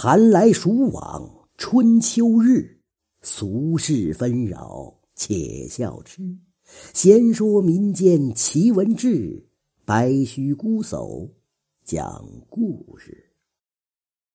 寒来暑往春秋日俗世纷扰且笑痴。闲说民间奇闻志白须孤叟讲故事。